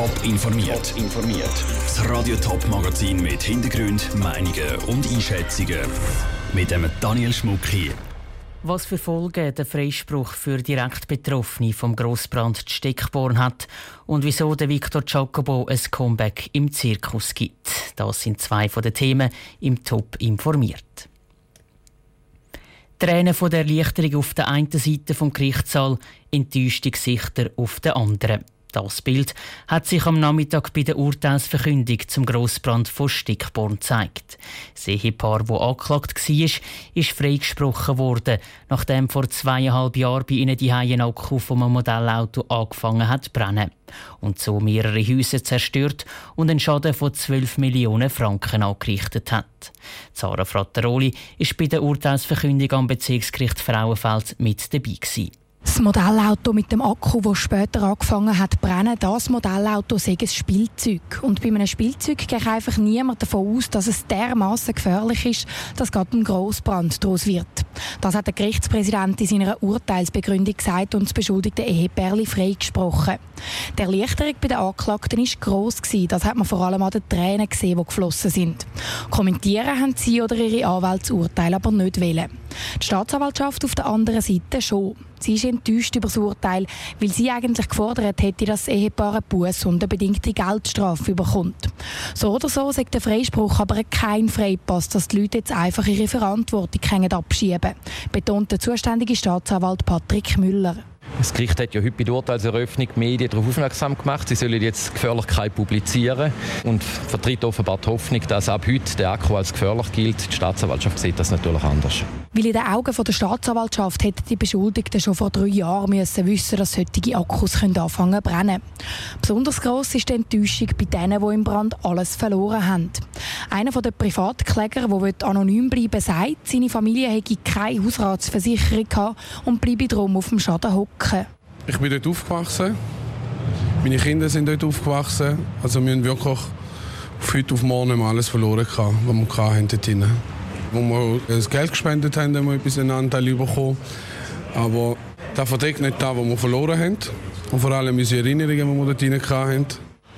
Top informiert. informiert. Das Radio Top Magazin mit Hintergrund, Meinungen und Einschätzungen mit dem Daniel Schmuck hier. Was für Folgen der Freispruch für direkt Betroffene vom Grossbrand Steckborn hat und wieso der Victor Giacobo ein Comeback im Zirkus gibt. Das sind zwei von den Themen im Top informiert. Tränen von der Erleichterung auf der einen Seite vom Gerichtssaal, enttäuschte Gesichter auf der anderen. Das Bild hat sich am Nachmittag bei der Urteilsverkündung zum Grossbrand von Stickborn gezeigt. Das Ehepaar, das angeklagt war, ist freigesprochen worden, nachdem vor zweieinhalb Jahren bei ihnen die Haie Akku vom Modellauto angefangen hat zu brennen und so mehrere Häuser zerstört und einen Schaden von 12 Millionen Franken angerichtet hat. Zara Frattaroli ist bei der Urteilsverkündung am Bezirksgericht Frauenfeld mit dabei gewesen. Das Modellauto mit dem Akku, das später angefangen hat zu brennen, das Modellauto sei ein Spielzeug. Und bei einem Spielzeug geht einfach niemand davon aus, dass es dermaßen gefährlich ist, dass gerade ein Grossbrand daraus wird. Das hat der Gerichtspräsident in seiner Urteilsbegründung gesagt und das beschuldigte Ehepärli freigesprochen. Der Erleichterung bei den Anklagten war gross. Das hat man vor allem an den Tränen gesehen, die geflossen sind. Kommentieren haben sie oder ihre Anwälte das Urteil aber nicht wollen. Die Staatsanwaltschaft auf der anderen Seite schon. Sie ist enttäuscht über das Urteil, weil sie eigentlich gefordert hätte, dass das Ehepaar einen Buß und eine bedingte Geldstrafe bekommt. So oder so sagt der Freispruch aber kein Freipass, dass die Leute jetzt einfach ihre Verantwortung abschieben können, betont der zuständige Staatsanwalt Patrick Müller. Das Gericht hat ja heute bei der Urteilseröffnung die Medien darauf aufmerksam gemacht, sie sollen jetzt Gefährlichkeit publizieren und vertritt offenbar die Hoffnung, dass ab heute der Akku als gefährlich gilt. Die Staatsanwaltschaft sieht das natürlich anders. Weil in den Augen der Staatsanwaltschaft hätten die Beschuldigten schon vor drei Jahren müssen wissen, dass solche Akkus anfangen zu brennen. Besonders gross ist die Enttäuschung bei denen, die im Brand alles verloren haben. Einer der Privatkläger, der anonym bleiben sagt, seine Familie hätte keine Hausratsversicherung und bleibe darum auf dem Schaden hocken? Ich bin dort aufgewachsen. Meine Kinder sind dort aufgewachsen. Also wir haben wirklich von heute auf morgen alles verloren, was wir hatten dort drin. Wo wir das Geld gespendet haben, haben wir etwas einen Anteil bekommen. Aber das verdeckt nicht das, was wir verloren haben. Und vor allem unsere Erinnerungen, die wir dort drin hatten.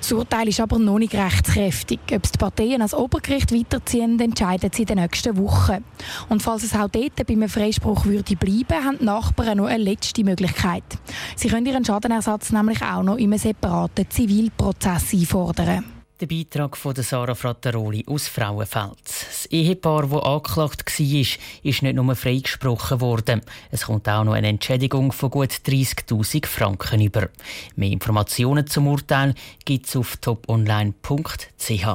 Das Urteil ist aber noch nicht rechtskräftig. Ob die Parteien als Obergericht weiterziehen, entscheiden sie in den nächsten Wochen. Und falls es auch dort bei einem Freispruch würde bleiben, haben die Nachbarn noch eine letzte Möglichkeit. Sie können ihren Schadenersatz nämlich auch noch in einem separaten Zivilprozess einfordern. Der Beitrag von Sarah Frattaroli aus Frauenfeld. Das Ehepaar, das angeklagt war, ist nicht nur freigesprochen worden. Es kommt auch noch eine Entschädigung von gut 30.000 Franken über. Mehr Informationen zum Urteil gibt es auf toponline.ch.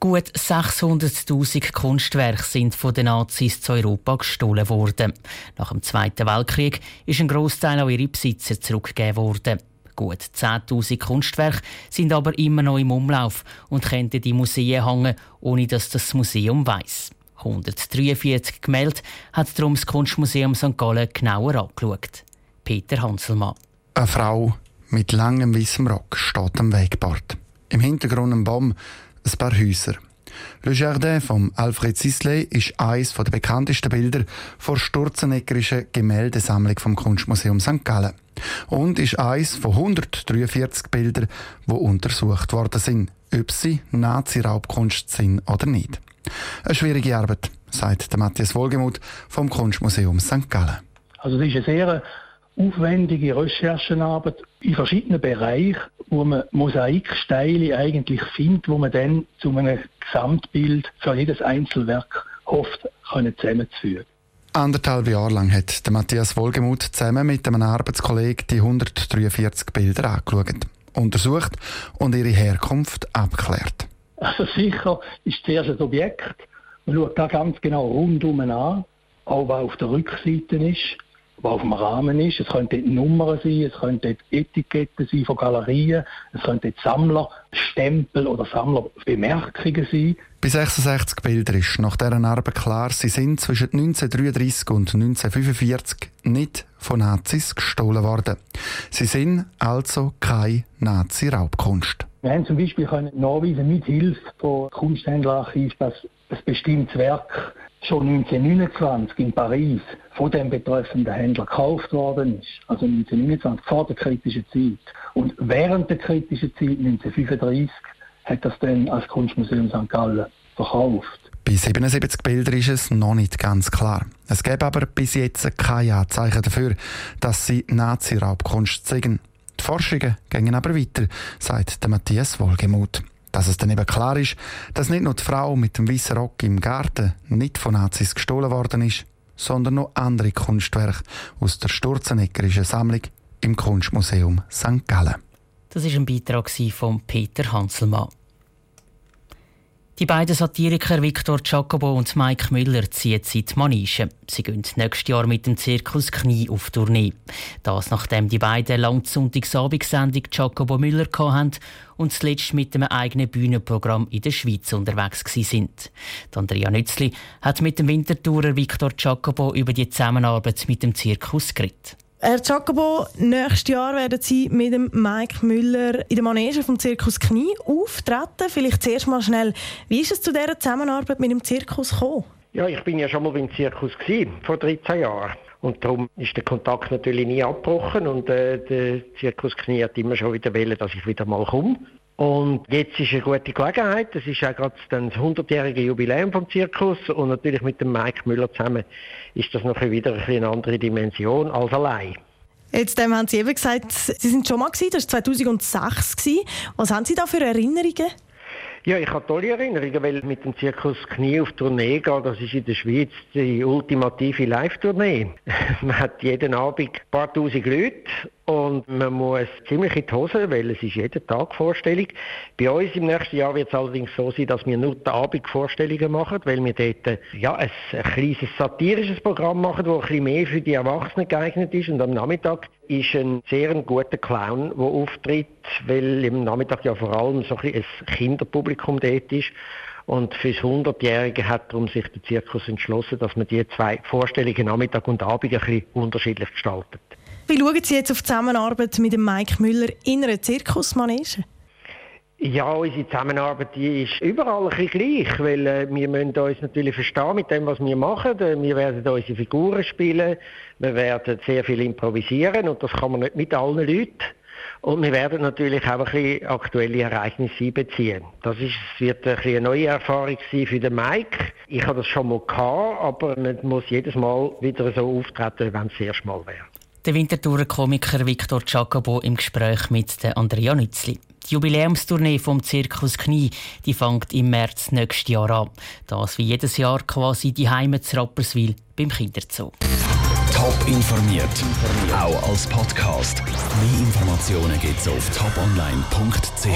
Gut 600.000 Kunstwerke sind von den Nazis zu Europa gestohlen worden. Nach dem Zweiten Weltkrieg ist ein Großteil an ihre Besitzer zurückgegeben worden. Gut 10.000 Kunstwerke sind aber immer noch im Umlauf und könnten die Museen hängen, ohne dass das Museum weiß. 143 Gemälde hat darum das Kunstmuseum St. Gallen genauer angeschaut. Peter Hanselmann. Eine Frau mit langem weißem Rock steht am Wegbord. Im Hintergrund ein Baum, ein paar Häuser. Le Jardin von Alfred Sisley ist eines der bekanntesten Bilder der sturzeneckerischen Gemäldesammlung vom Kunstmuseum St. Gallen und ist eines von 143 Bildern, die untersucht worden sind, ob sie Nazi-Raubkunst sind oder nicht. Eine schwierige Arbeit, sagt Matthias Wohlgemuth vom Kunstmuseum St. Gallen. Also es ist eine sehr aufwendige Recherchenarbeit in verschiedenen Bereichen, wo man Mosaiksteine eigentlich findet, wo man dann zu einem Gesamtbild für jedes Einzelwerk hofft, können zusammenzufügen. Anderthalb Jahre lang hat Matthias Wohlgemuth zusammen mit einem Arbeitskollegen die 143 Bilder angeschaut, untersucht und ihre Herkunft abgeklärt. Also sicher ist zuerst ein Objekt. Man schaut da ganz genau rundum an, auch was auf der Rückseite ist was auf dem Rahmen ist. Es könnten Nummern sein, es könnten Etiketten sein von Galerien, es könnten Sammlerstempel oder Sammlerbemerkungen sein. Bei 66 Bildern ist nach dieser Arbeit klar, sie sind zwischen 1933 und 1945 nicht von Nazis gestohlen worden. Sie sind also keine Nazi-Raubkunst. Wir haben zum Beispiel nachweisen mit Hilfe von Kunsthändlerarchiv, dass ein bestimmtes Werk schon 1929 in Paris von dem betreffenden Händler gekauft worden ist. Also 1929 vor der kritischen Zeit. Und während der kritischen Zeit 1935 hat das dann als Kunstmuseum St. Gallen verkauft. Bei 77 Bildern ist es noch nicht ganz klar. Es gäbe aber bis jetzt kein Anzeichen dafür, dass sie Nazi-Raubkunst zeigen. Die Forschungen gehen aber weiter, sagt Matthias Wohlgemuth. Dass es dann eben klar ist, dass nicht nur die Frau mit dem weißen Rock im Garten nicht von Nazis gestohlen worden ist, sondern noch andere Kunstwerke aus der Sturzeneggerischen Sammlung im Kunstmuseum St. Gallen. Das ist ein Beitrag von Peter Hanselmann. Die beiden Satiriker Victor Jacobo und Mike Müller ziehen seit Manege. Sie gehen nächstes Jahr mit dem Zirkus Knie auf Tournee. Das nachdem die beiden lang Sonntagsabendsendung Jacobo Müller hatten und zuletzt mit einem eigenen Bühnenprogramm in der Schweiz unterwegs sind. Andrea Nützli hat mit dem Wintertourer Victor Jacobo über die Zusammenarbeit mit dem Zirkus geredet. Herr Jacobo, nächstes Jahr werden Sie mit dem Mike Müller in der Manege vom Zirkus Knie auftreten. Vielleicht zuerst mal schnell, wie ist es zu dieser Zusammenarbeit mit dem Zirkus gekommen? Ja, ich bin ja schon mal beim Zirkus gewesen, vor 13 Jahren. Und darum ist der Kontakt natürlich nie abgebrochen und äh, der Zirkus Knie hat immer schon wieder wollen, dass ich wieder mal komme. Und jetzt ist eine gute Gelegenheit. Das ist ja gerade das 100-jährige Jubiläum vom Zirkus und natürlich mit dem Mike Müller zusammen ist das noch wieder eine andere Dimension als allein. Jetzt ähm, haben Sie eben gesagt, Sie sind schon mal gewesen, das war 2006. Gewesen. Was haben Sie da für Erinnerungen? Ja, ich habe tolle Erinnerungen, weil mit dem Zirkus Knie auf Tournee gehen, das ist in der Schweiz die ultimative Live-Tournee. Man hat jeden Abend ein paar tausend Leute und man muss ziemlich in die Hose, weil es ist jeden Tag Vorstellung. Bei uns im nächsten Jahr wird es allerdings so sein, dass wir nur die Abendvorstellungen machen, weil wir dort ja, ein, ein kleines satirisches Programm machen, das ein bisschen mehr für die Erwachsenen geeignet ist. Und am Nachmittag ist ein sehr guter Clown, der auftritt, weil im Nachmittag ja vor allem so ein, ein Kinderpublikum dort ist. Und fürs 100-Jährige hat darum sich der Zirkus entschlossen, dass man die zwei Vorstellungen Nachmittag und Abend ein bisschen unterschiedlich gestaltet. Wie schauen Sie jetzt auf die Zusammenarbeit mit dem Mike Müller in einer Zirkusmanege? Ja, unsere Zusammenarbeit die ist überall ein bisschen gleich, weil äh, wir müssen uns natürlich verstehen mit dem, was wir machen. Äh, wir werden unsere Figuren spielen, wir werden sehr viel improvisieren und das kann man nicht mit allen Leuten. Und wir werden natürlich auch ein bisschen aktuelle Ereignisse einbeziehen. Das ist, wird ein eine neue Erfahrung sein für den Mike. Ich habe das schon mal gehabt, aber man muss jedes Mal wieder so auftreten, wenn es das erste Mal wäre. Der Winterthurer Komiker Victor Jacobo im Gespräch mit der Andrea Nützli. Die Jubiläumstournee vom Zirkus Knie die fängt im März nächstes Jahr an. Das wie jedes Jahr quasi die Heimat zu Rapperswil beim Kinderzoo. Top informiert, auch als Podcast. Mehr Informationen gibt's auf toponline.ch.